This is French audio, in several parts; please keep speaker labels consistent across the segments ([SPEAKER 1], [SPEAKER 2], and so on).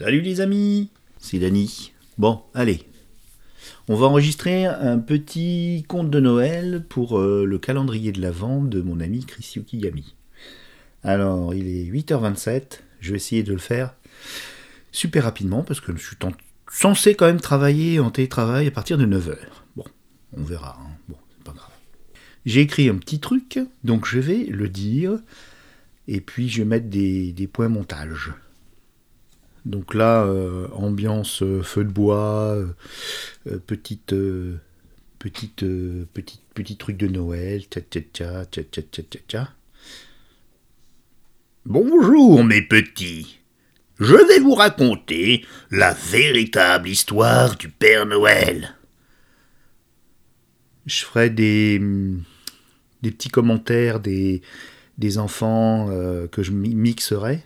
[SPEAKER 1] Salut les amis, c'est Dany. Bon, allez. On va enregistrer un petit conte de Noël pour euh, le calendrier de l'Avent de mon ami Chris Yukigami. Alors, il est 8h27, je vais essayer de le faire super rapidement parce que je suis censé quand même travailler en télétravail à partir de 9h. Bon, on verra, hein. bon, c'est pas grave. J'ai écrit un petit truc, donc je vais le dire et puis je vais mettre des, des points montage. Donc là, euh, ambiance euh, feu de bois, euh, petite, petite, petite, petit truc de Noël, tcha tcha tcha tcha tcha tcha.
[SPEAKER 2] Bonjour mes petits. Je vais vous raconter la véritable histoire du Père Noël.
[SPEAKER 1] Je ferai des, des petits commentaires des, des enfants que je mixerai.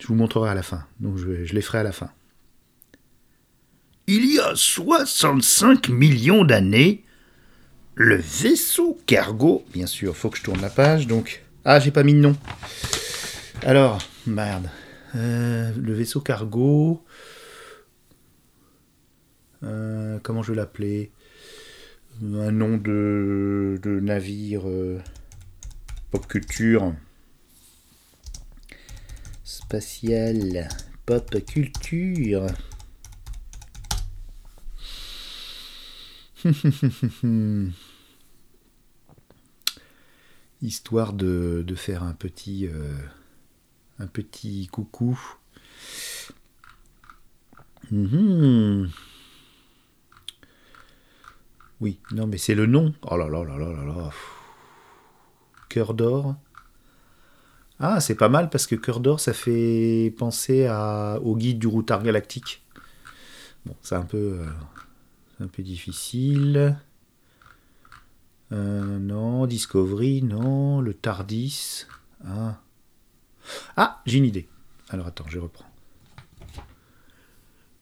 [SPEAKER 1] Je vous montrerai à la fin. Donc je, les ferai à la fin.
[SPEAKER 2] Il y a 65 millions d'années, le vaisseau cargo.
[SPEAKER 1] Bien sûr, faut que je tourne la page. Donc. Ah, j'ai pas mis de nom. Alors, merde. Euh, le vaisseau cargo. Euh, comment je vais l'appeler? Un nom de, navire euh, pop culture spatial, pop culture. Histoire de, faire un petit, euh, un petit coucou. Mhm. Oui, non, mais c'est le nom. Oh là là là là là là. Cœur d'or. Ah, c'est pas mal parce que Cœur d'Or, ça fait penser au guide du routard galactique. Bon, c'est un peu, euh, difficile. Euh, non, Discovery, non, le Tardis. Ah, ah j'ai une idée. Alors attends, je reprends.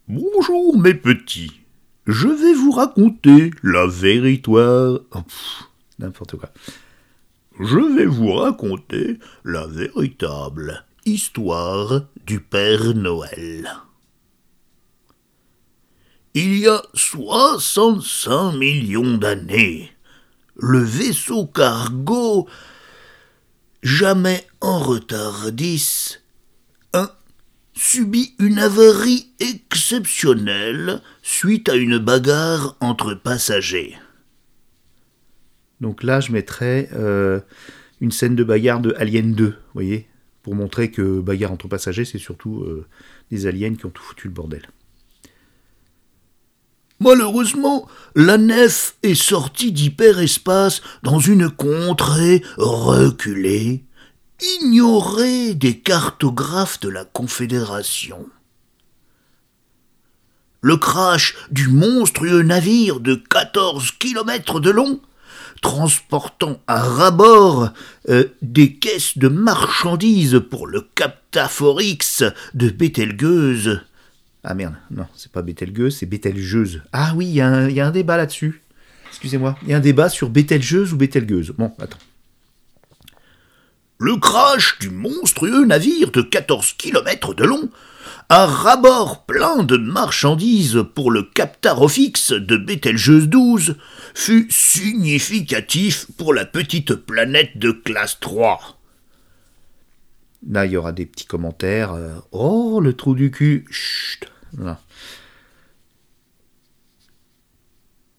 [SPEAKER 2] Bonjour mes petits. Je vais vous raconter la véritable... Oh,
[SPEAKER 1] N'importe quoi
[SPEAKER 2] je vais vous raconter la véritable histoire du Père Noël. Il y a 65 millions d'années, le vaisseau cargo, jamais en retard 10, subit une avarie exceptionnelle suite à une bagarre entre passagers.
[SPEAKER 1] Donc là, je mettrais euh, une scène de bagarre de Alien 2, vous voyez Pour montrer que bagarre entre passagers, c'est surtout euh, des aliens qui ont tout foutu le bordel.
[SPEAKER 2] Malheureusement, la nef est sortie d'hyperespace dans une contrée reculée, ignorée des cartographes de la Confédération. Le crash du monstrueux navire de 14 kilomètres de long transportant à rabord euh, des caisses de marchandises pour le Captaforix de Bételgeuse.
[SPEAKER 1] Ah merde, non, c'est pas Bételgeuse, c'est Bételgeuse. Ah oui, il y, a un débat là-dessus. Excusez-moi, il y a un débat sur Bételgeuse ou Bételgeuse. Bon, attends.
[SPEAKER 2] Le crash du monstrueux navire de 14 km de long un rabord plein de marchandises pour le Captarofix de Bételgeuse 12 fut significatif pour la petite planète de classe 3.
[SPEAKER 1] Là, il y aura des petits commentaires. Euh, oh, le trou du cul. Chut.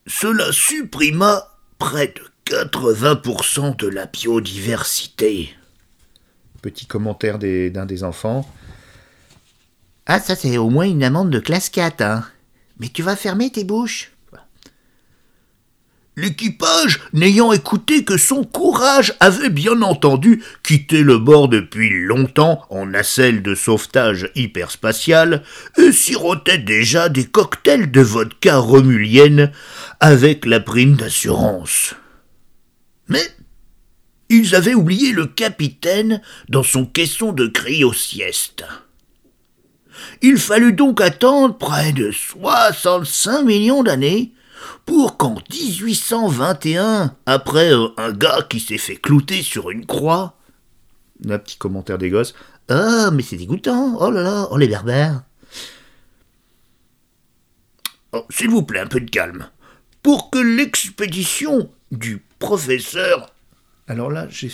[SPEAKER 2] Cela supprima près de 80% de la biodiversité.
[SPEAKER 1] Petit commentaire d'un des enfants.
[SPEAKER 3] Ah, ça, c'est au moins une amende de classe 4, hein. Mais tu vas fermer tes bouches.
[SPEAKER 2] L'équipage, n'ayant écouté que son courage, avait bien entendu quitté le bord depuis longtemps en nacelle de sauvetage hyperspatial et sirotait déjà des cocktails de vodka romulienne avec la prime d'assurance. Mais ils avaient oublié le capitaine dans son caisson de cryo-sieste. Il fallut donc attendre près de 65 millions d'années pour qu'en 1821, après euh, un gars qui s'est fait clouter sur une croix,
[SPEAKER 1] un petit commentaire des gosses,
[SPEAKER 3] ah, mais c'est dégoûtant, oh là là, oh les berbères.
[SPEAKER 2] Oh, S'il vous plaît, un peu de calme. Pour que l'expédition du professeur.
[SPEAKER 1] Alors là, j'ai.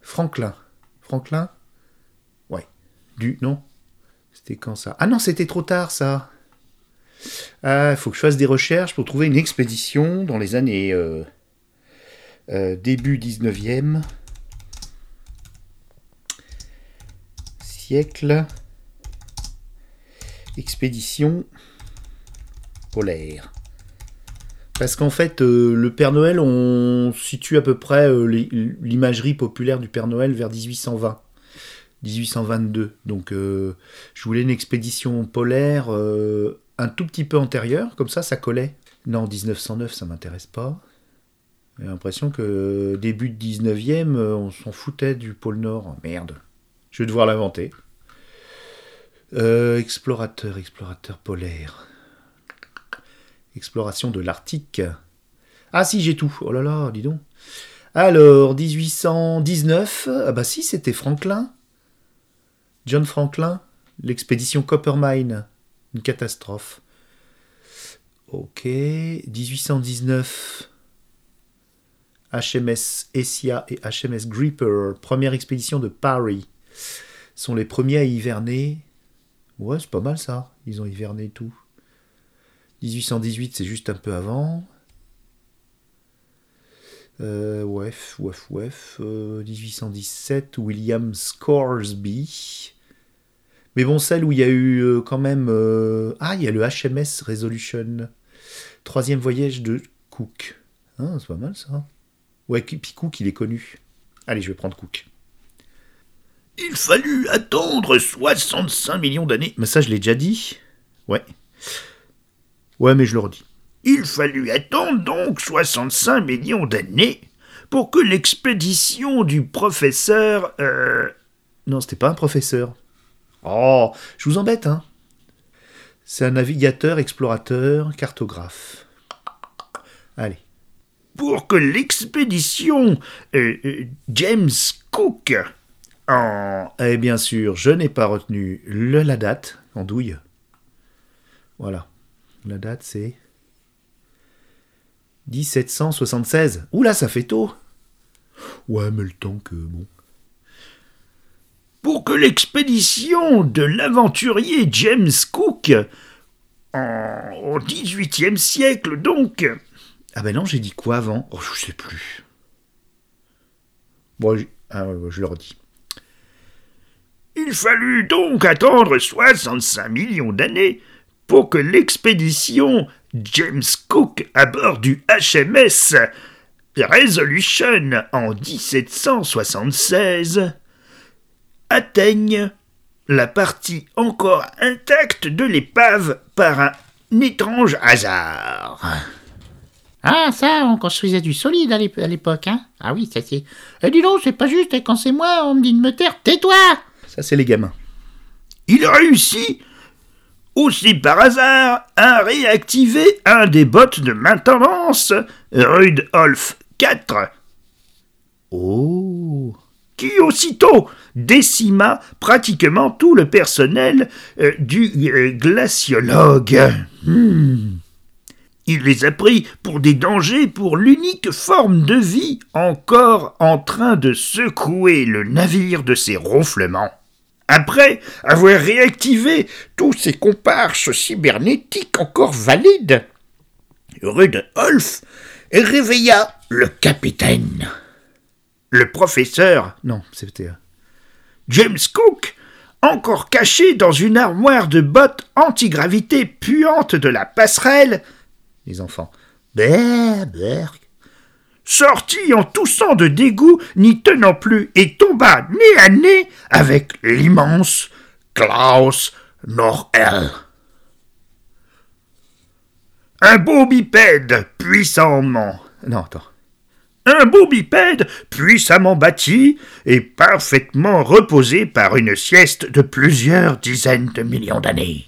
[SPEAKER 1] Franklin. Franklin? Ouais. Du. Non? Quand ça? Ah non, c'était trop tard ça Ah, il faut que je fasse des recherches pour trouver une expédition dans les années. euh, euh, début 19e siècle. Expédition polaire. Parce qu'en fait, euh, le Père Noël, on situe à peu près l'imagerie populaire du Père Noël vers 1820, 1822. Donc, euh, je voulais une expédition polaire euh, un tout petit peu antérieure, comme ça, ça collait. Non, 1909, ça m'intéresse pas. J'ai l'impression que début de 19e, euh, on s'en foutait du pôle Nord. Merde. Je vais devoir l'inventer. Euh, explorateur, explorateur polaire. Exploration de l'Arctique. Ah si, j'ai tout. Oh là là, dis donc. Alors, 1819. Ah bah si, c'était Franklin. John Franklin. L'expédition Coppermine. Une catastrophe. Ok. 1819. HMS Essia et HMS Gripper, première expédition de Paris, sont les premiers à hiverner. Ouais, c'est pas mal ça. Ils ont hiverné tout. 1818, c'est juste un peu avant. Euh, ouef, ouef, ouef. Euh, 1817, William Scoresby. Mais bon, celle où il y a eu euh, quand même. euh, Ah, il y a le HMS Resolution. Troisième voyage de Cook. Ah, c'est pas mal ça. Ouais, puis Cook, il est connu. Allez, je vais prendre Cook.
[SPEAKER 2] Il fallut attendre 65 millions d'années.
[SPEAKER 1] Mais ça, je l'ai déjà dit. Ouais. Ouais, mais je le redis.
[SPEAKER 2] Il fallut attendre donc 65 millions d'années pour que l'expédition du professeur. Euh,
[SPEAKER 1] Non, c'était pas un professeur. Oh, je vous embête, hein. C'est un navigateur, explorateur, cartographe. Allez.
[SPEAKER 2] pour que l'expédition euh, euh, James Cook en.
[SPEAKER 1] Et bien sûr, je n'ai pas retenu le, la date en douille. Voilà. La date, c'est 1776. Oula, ça fait tôt. Ouais, mais le temps que bon.
[SPEAKER 2] Pour que l'expédition de l'aventurier James Cook en, au XVIIIe siècle donc.
[SPEAKER 1] Ah ben non, j'ai dit quoi avant? Oh, je sais plus. Bon, je, ah, je le redis.
[SPEAKER 2] Il fallut donc attendre 65 millions d'années pour que l'expédition James Cook à bord du HMS Resolution en 1776 atteigne la partie encore intacte de l'épave par un étrange hasard.
[SPEAKER 3] Ah, ça, on construisait du solide à l'ép- à l'époque, hein Ah oui, ça c'est... Eh, dis donc, c'est pas juste, et quand c'est moi, on me dit de me taire, tais-toi
[SPEAKER 1] Ça, c'est les gamins.
[SPEAKER 2] il réussit, aussi par hasard, à réactiver un des bots de maintenance, Rudolf IV,
[SPEAKER 1] Oh
[SPEAKER 2] qui aussitôt décima pratiquement tout le personnel euh, du euh, glaciologue. Hmm. Il les a pris pour des dangers pour l'unique forme de vie encore en train de secouer le navire de ses ronflements. Après avoir réactivé tous ses comparses cybernétiques encore valides, Rudolf réveilla le capitaine. Le professeur
[SPEAKER 1] Non, c'était... euh,
[SPEAKER 2] James Cook, encore caché dans une armoire de bottes antigravité puante de la passerelle,
[SPEAKER 1] les enfants.
[SPEAKER 3] Berber.
[SPEAKER 2] Sortit en toussant de dégoût, n'y tenant plus, et tomba nez à nez avec l'immense Klaus Norel. Un beau bipède puissamment
[SPEAKER 1] Non, attends.
[SPEAKER 2] un beau bipède puissamment bâti et parfaitement reposé par une sieste de plusieurs dizaines de millions d'années.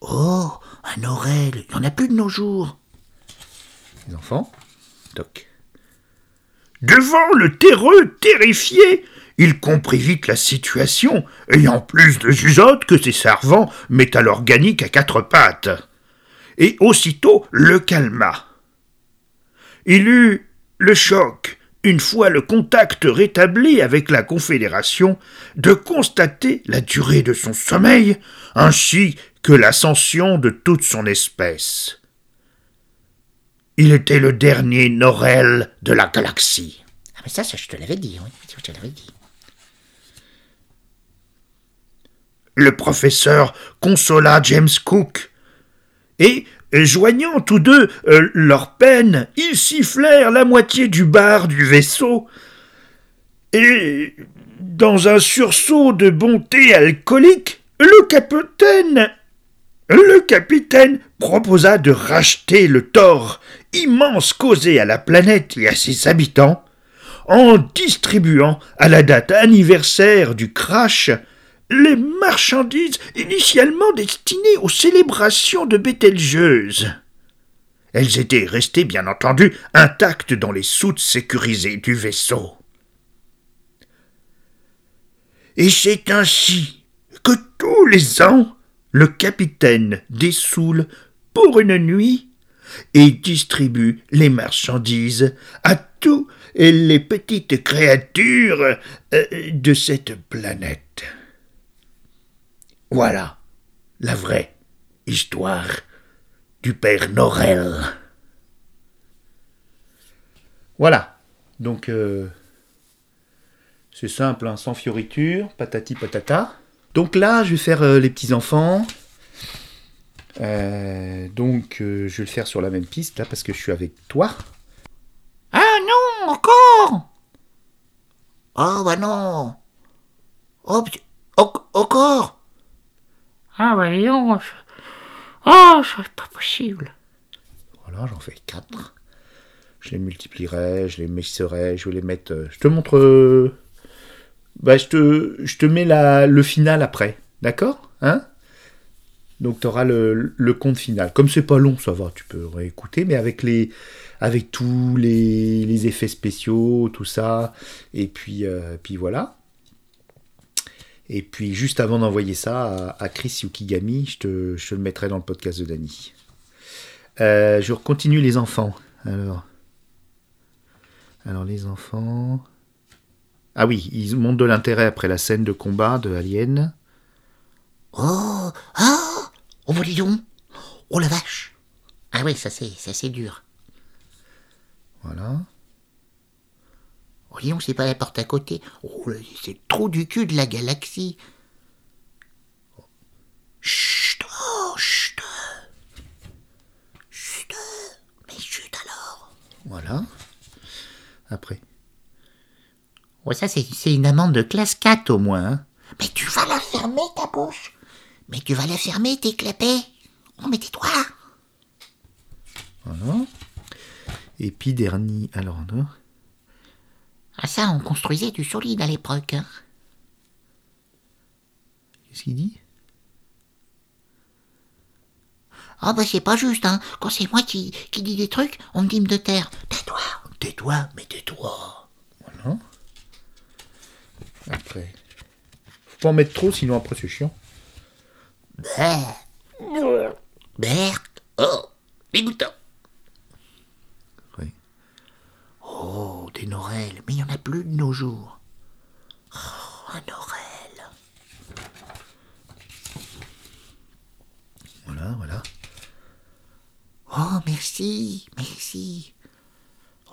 [SPEAKER 3] Oh, un Aurel, il y en a plus de nos jours.
[SPEAKER 1] Enfants.
[SPEAKER 2] Devant le terreux terrifié, il comprit vite la situation, ayant plus de jugeote que ses servants métal organique à quatre pattes, et aussitôt le calma. Il eut le choc, une fois le contact rétabli avec la Confédération, de constater la durée de son sommeil, ainsi que l'ascension de toute son espèce. Il était le dernier Norel de la galaxie.
[SPEAKER 3] Ah, mais ça, ça, je te l'avais dit, oui. Je te l'avais dit.
[SPEAKER 2] Le professeur consola James Cook, et, joignant tous deux euh, leurs peines, ils sifflèrent la moitié du bar du vaisseau, et, dans un sursaut de bonté alcoolique, le capitaine le capitaine proposa de racheter le tort immense causé à la planète et à ses habitants en distribuant à la date anniversaire du crash les marchandises initialement destinées aux célébrations de Bételgeuse. Elles étaient restées, bien entendu, intactes dans les soutes sécurisées du vaisseau. Et c'est ainsi que tous les ans, le capitaine dessoule pour une nuit et distribue les marchandises à tous les petites créatures euh, de cette planète. Voilà la vraie histoire du père Norel.
[SPEAKER 1] Voilà. Donc, euh, c'est simple, hein, sans fioriture, patati patata. Donc là, je vais faire euh, les petits-enfants. Euh, donc, je vais le faire sur la même piste, là, parce que je suis avec toi.
[SPEAKER 3] Ah non, encore Oh bah non Oh, encore ah bah non, oh, c'est pas possible.
[SPEAKER 1] Voilà, j'en fais quatre. Je les multiplierai, je les mixerai, je vais les mettre. Euh, je te montre. Euh, bah, je te, je te mets la, le final après, d'accord? Hein? Donc tu auras le, compte final. Comme c'est pas long, ça va, tu peux réécouter, mais avec les, avec tous les, effets spéciaux, tout ça, et puis, euh, puis voilà. Et puis juste avant d'envoyer ça à, Chris Yukigami, je te, le mettrai dans le podcast de Dany. Euh, je continue les enfants. Alors, alors les enfants. Ah oui, ils montrent de l'intérêt après la scène de combat de Alien.
[SPEAKER 3] Oh Ah Oh, dis donc Oh la vache Ah oui, ça c'est assez dur.
[SPEAKER 1] Voilà.
[SPEAKER 3] Voyons, c'est pas la porte à côté. Oh, c'est trop du cul de la galaxie. Chut, oh, chut. Chut. Mais chut alors.
[SPEAKER 1] Voilà. Après.
[SPEAKER 3] Ouais, ça, c'est une amende de classe 4 au moins. Hein. Mais tu vas la fermer, ta bouche. Mais tu vas la fermer, tes clapets. Oh, mais tais-toi.
[SPEAKER 1] Voilà. Et puis, dernier. Alors, non.
[SPEAKER 3] Ah ça, on construisait du solide à l'époque. Hein.
[SPEAKER 1] Qu'est-ce qu'il dit?
[SPEAKER 3] Ah bah c'est pas juste, hein. Quand c'est moi qui, qui dis des trucs, on me dit de terre. Tais-toi, tais-toi, mais tais-toi.
[SPEAKER 1] Voilà. Après. Faut pas en mettre trop, sinon après c'est chiant.
[SPEAKER 3] Merde. Oh, dégoûtant. Oh, des Norel, mais il n'y en a plus de nos jours. Oh, un Norel.
[SPEAKER 1] Voilà, voilà.
[SPEAKER 3] Oh, merci, merci.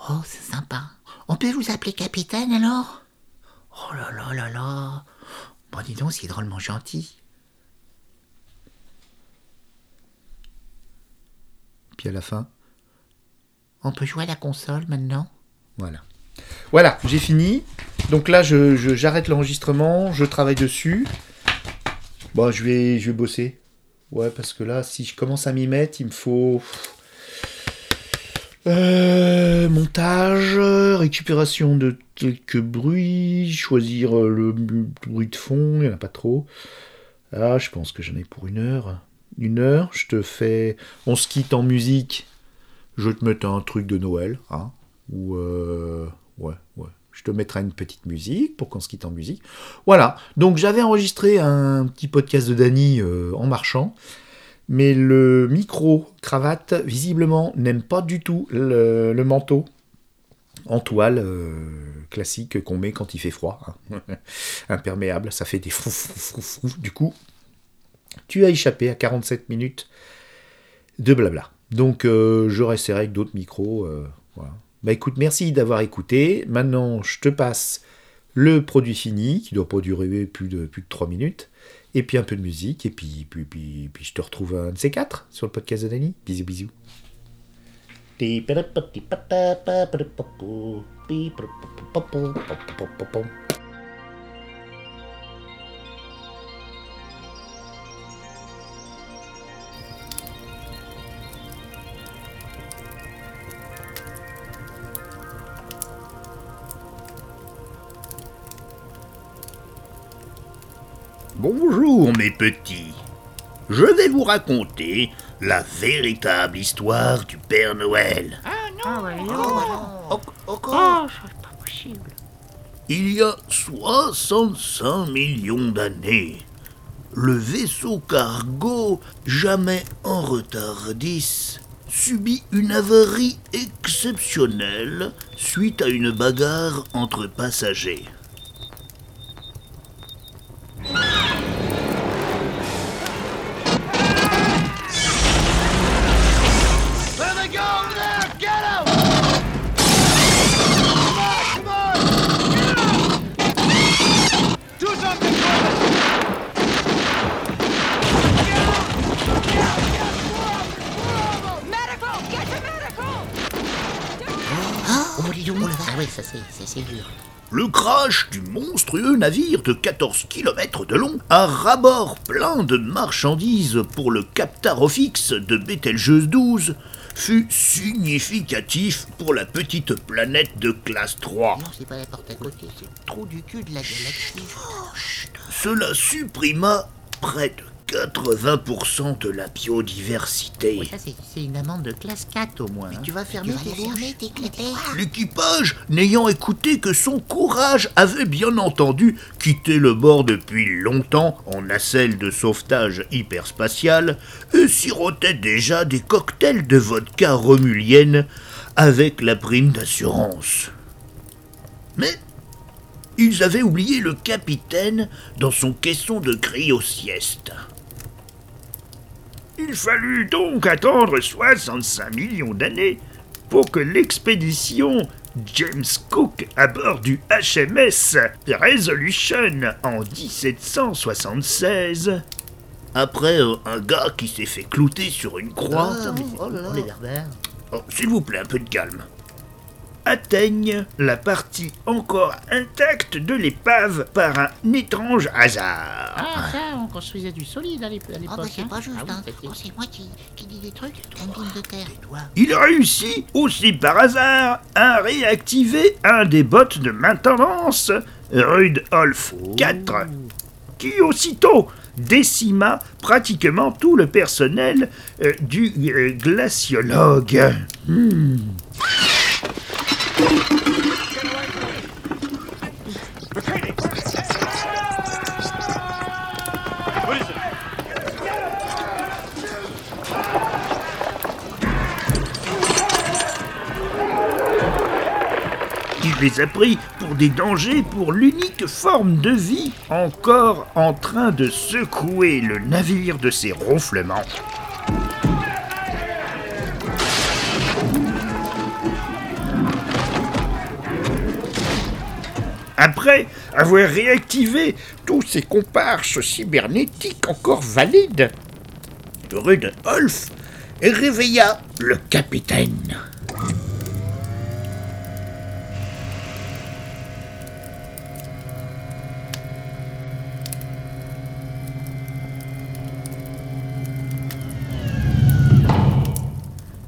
[SPEAKER 3] Oh, c'est sympa. On peut vous appeler capitaine alors? Oh là là là là. Bon, dis donc, c'est drôlement gentil.
[SPEAKER 1] Puis à la fin
[SPEAKER 3] On peut jouer à la console maintenant?
[SPEAKER 1] Voilà. Voilà, j'ai fini. Donc là, je, j'arrête l'enregistrement, je travaille dessus. Bon, je vais, je vais bosser. Ouais, parce que là, si je commence à m'y mettre, il me faut euh, montage, récupération de quelques bruits, choisir le bruit de fond, il n'y en a pas trop. Ah, je pense que j'en ai pour une heure. Une heure, je te fais. On se quitte en musique. Je te mettre un truc de Noël. Hein ou euh, ouais, ouais, Je te mettrai une petite musique pour qu'on se quitte en musique. Voilà. Donc j'avais enregistré un petit podcast de Dany euh, en marchant. Mais le micro cravate, visiblement, n'aime pas du tout le, manteau en toile euh, classique qu'on met quand il fait froid. hein. Imperméable, ça fait des frou. Du coup, tu as échappé à 47 minutes de blabla. Donc euh, je resterai avec d'autres micros. euh. Bah merci d'avoir écouté. Maintenant, je te passe le produit fini, qui doit pas durer plus de, plus de 3 minutes. Et puis un peu de musique. Et puis, je te retrouve un de ces quatre sur le podcast de Dany. Bisous, bisous.
[SPEAKER 2] Bonjour mes petits. Je vais vous raconter la véritable histoire du Père Noël. Il y a 65 millions d'années, le vaisseau cargo, jamais en retard 10, subit une avarie exceptionnelle suite à une bagarre entre passagers.
[SPEAKER 3] Oh. Ah oui, ça c'est- dur.
[SPEAKER 2] Le crash du monstrueux navire de 14 km de long, à rabord plein de marchandises pour le Captarofix de Bételgeuse 12, fut significatif pour la petite planète de classe 3.
[SPEAKER 3] Non, c'est pas la porte à côté, c'est le trou du cul de la galaxie.
[SPEAKER 2] Cela supprima près de 80% de la biodiversité.
[SPEAKER 3] Oui, ça c'est c'est une amende de classe 4 au moins. hein.
[SPEAKER 4] Tu vas fermer tes fermer tes clés.
[SPEAKER 2] L'équipage, n'ayant écouté que son courage, avait bien entendu quitté le bord depuis longtemps en nacelle de sauvetage hyperspatial et sirotait déjà des cocktails de vodka romulienne avec la prime d'assurance. Mais ils avaient oublié le capitaine dans son caisson de cryo-sieste. Il fallut donc attendre 65 millions d'années pour que l'expédition James Cook à bord du HMS Resolution en 1776, après euh, un gars qui s'est fait clouter sur une croix,
[SPEAKER 3] Ah,
[SPEAKER 4] oh là là.
[SPEAKER 2] Oh, s'il vous plaît, un peu de calme. Atteignent la partie encore intacte de l'épave par un étrange hasard.
[SPEAKER 3] Ah, ça, on construisait du solide à l'ép- à l'époque.
[SPEAKER 4] Ah bah c'est
[SPEAKER 3] hein.
[SPEAKER 4] pas juste,
[SPEAKER 3] Ah oui,
[SPEAKER 4] hein.
[SPEAKER 3] c'était-
[SPEAKER 4] Oh, c'est moi qui, qui dis des trucs, un film de terre.
[SPEAKER 2] Il réussit aussi par hasard à réactiver un des bots de maintenance, Rudolf 4, qui aussitôt décima pratiquement tout le personnel euh, du euh, glaciologue. Hmm. Il les a pris pour des dangers pour l'unique forme de vie encore en train de secouer le navire de ses ronflements. Après avoir réactivé tous ses comparses cybernétiques encore valides, Rudolf réveilla le capitaine.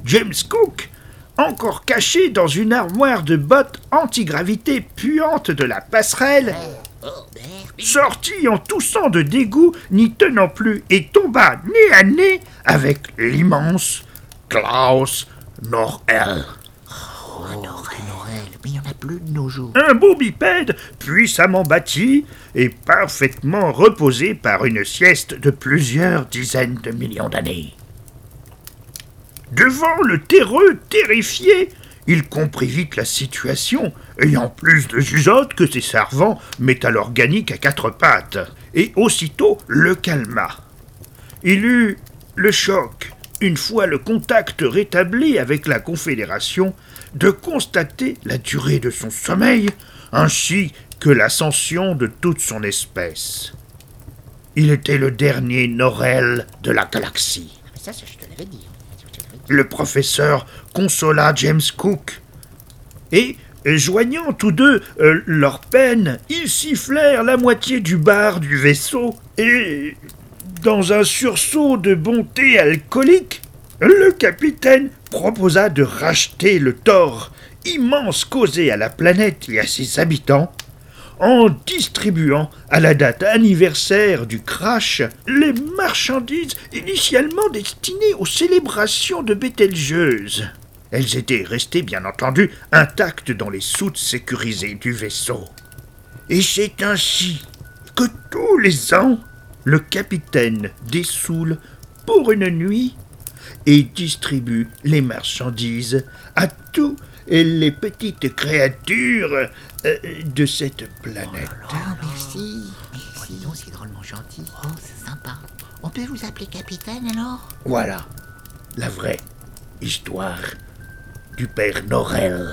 [SPEAKER 2] James Cook, encore caché dans une armoire de bottes antigravité puante de la passerelle, sortit en toussant de dégoût, n'y tenant plus, et tomba nez à nez avec l'immense Klaus Norel.
[SPEAKER 3] Oh, mais il y en a plus de nos jours.
[SPEAKER 2] Un beau bipède puissamment bâti et parfaitement reposé par une sieste de plusieurs dizaines de millions d'années. Devant le terreux terrifié, il comprit vite la situation, ayant plus de jugeote que ses servants métallorganiques à quatre pattes, et aussitôt le calma. Il eut le choc, une fois le contact rétabli avec la Confédération, de constater la durée de son sommeil, ainsi que l'ascension de toute son espèce. Il était le dernier Norel de la galaxie.
[SPEAKER 3] Ça, ça, je te l'avais dit. Je te l'avais dit.
[SPEAKER 2] Le professeur consola James Cook. Et, joignant tous deux euh, leurs peines, ils sifflèrent la moitié du bar du vaisseau et, dans un sursaut de bonté alcoolique, le capitaine proposa de racheter le tort immense causé à la planète et à ses habitants en distribuant à la date anniversaire du crash les marchandises initialement destinées aux célébrations de Bételgeuse. Elles étaient restées bien entendu intactes dans les soutes sécurisées du vaisseau. Et c'est ainsi que tous les ans, le capitaine dessoule pour une nuit et distribue les marchandises à tous les petites créatures euh, de cette planète.
[SPEAKER 3] Oh, merci.
[SPEAKER 4] Oh,
[SPEAKER 3] Merci.
[SPEAKER 4] donc, c'est drôlement gentil.
[SPEAKER 3] Oh, c'est sympa.
[SPEAKER 4] On peut vous appeler capitaine alors?
[SPEAKER 2] Voilà la vraie histoire du père Norel.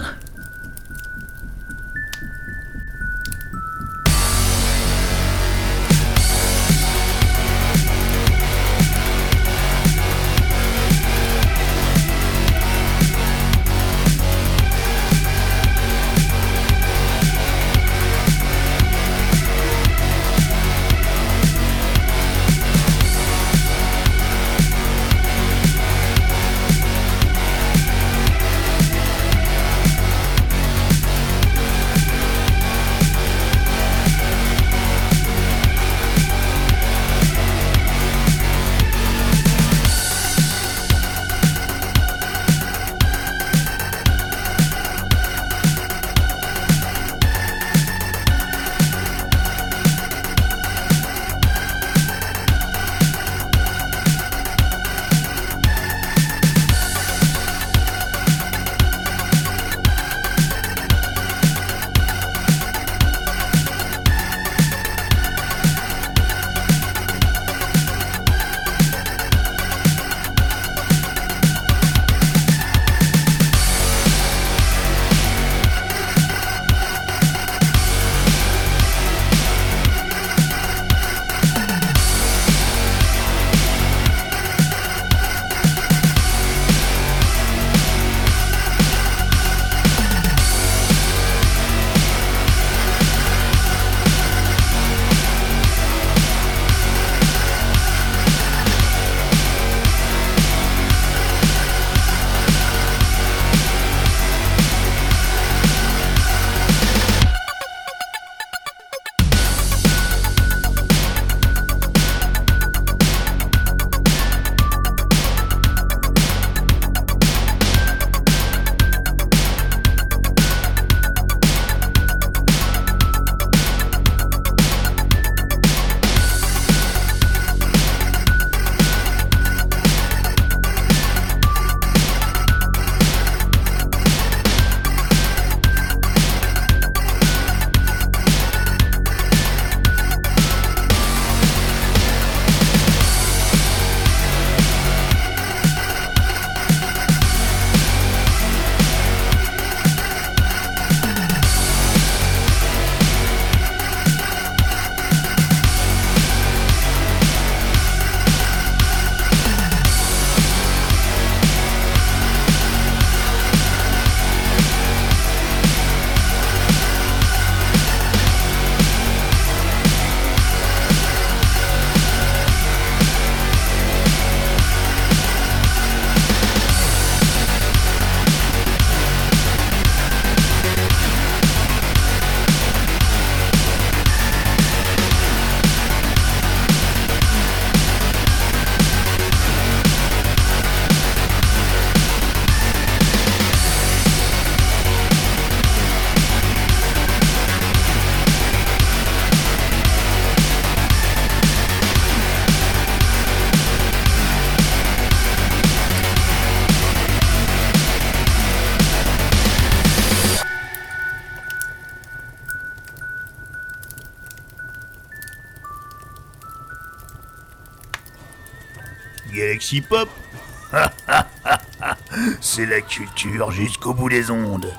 [SPEAKER 2] Pop C'est la culture jusqu'au bout des ondes.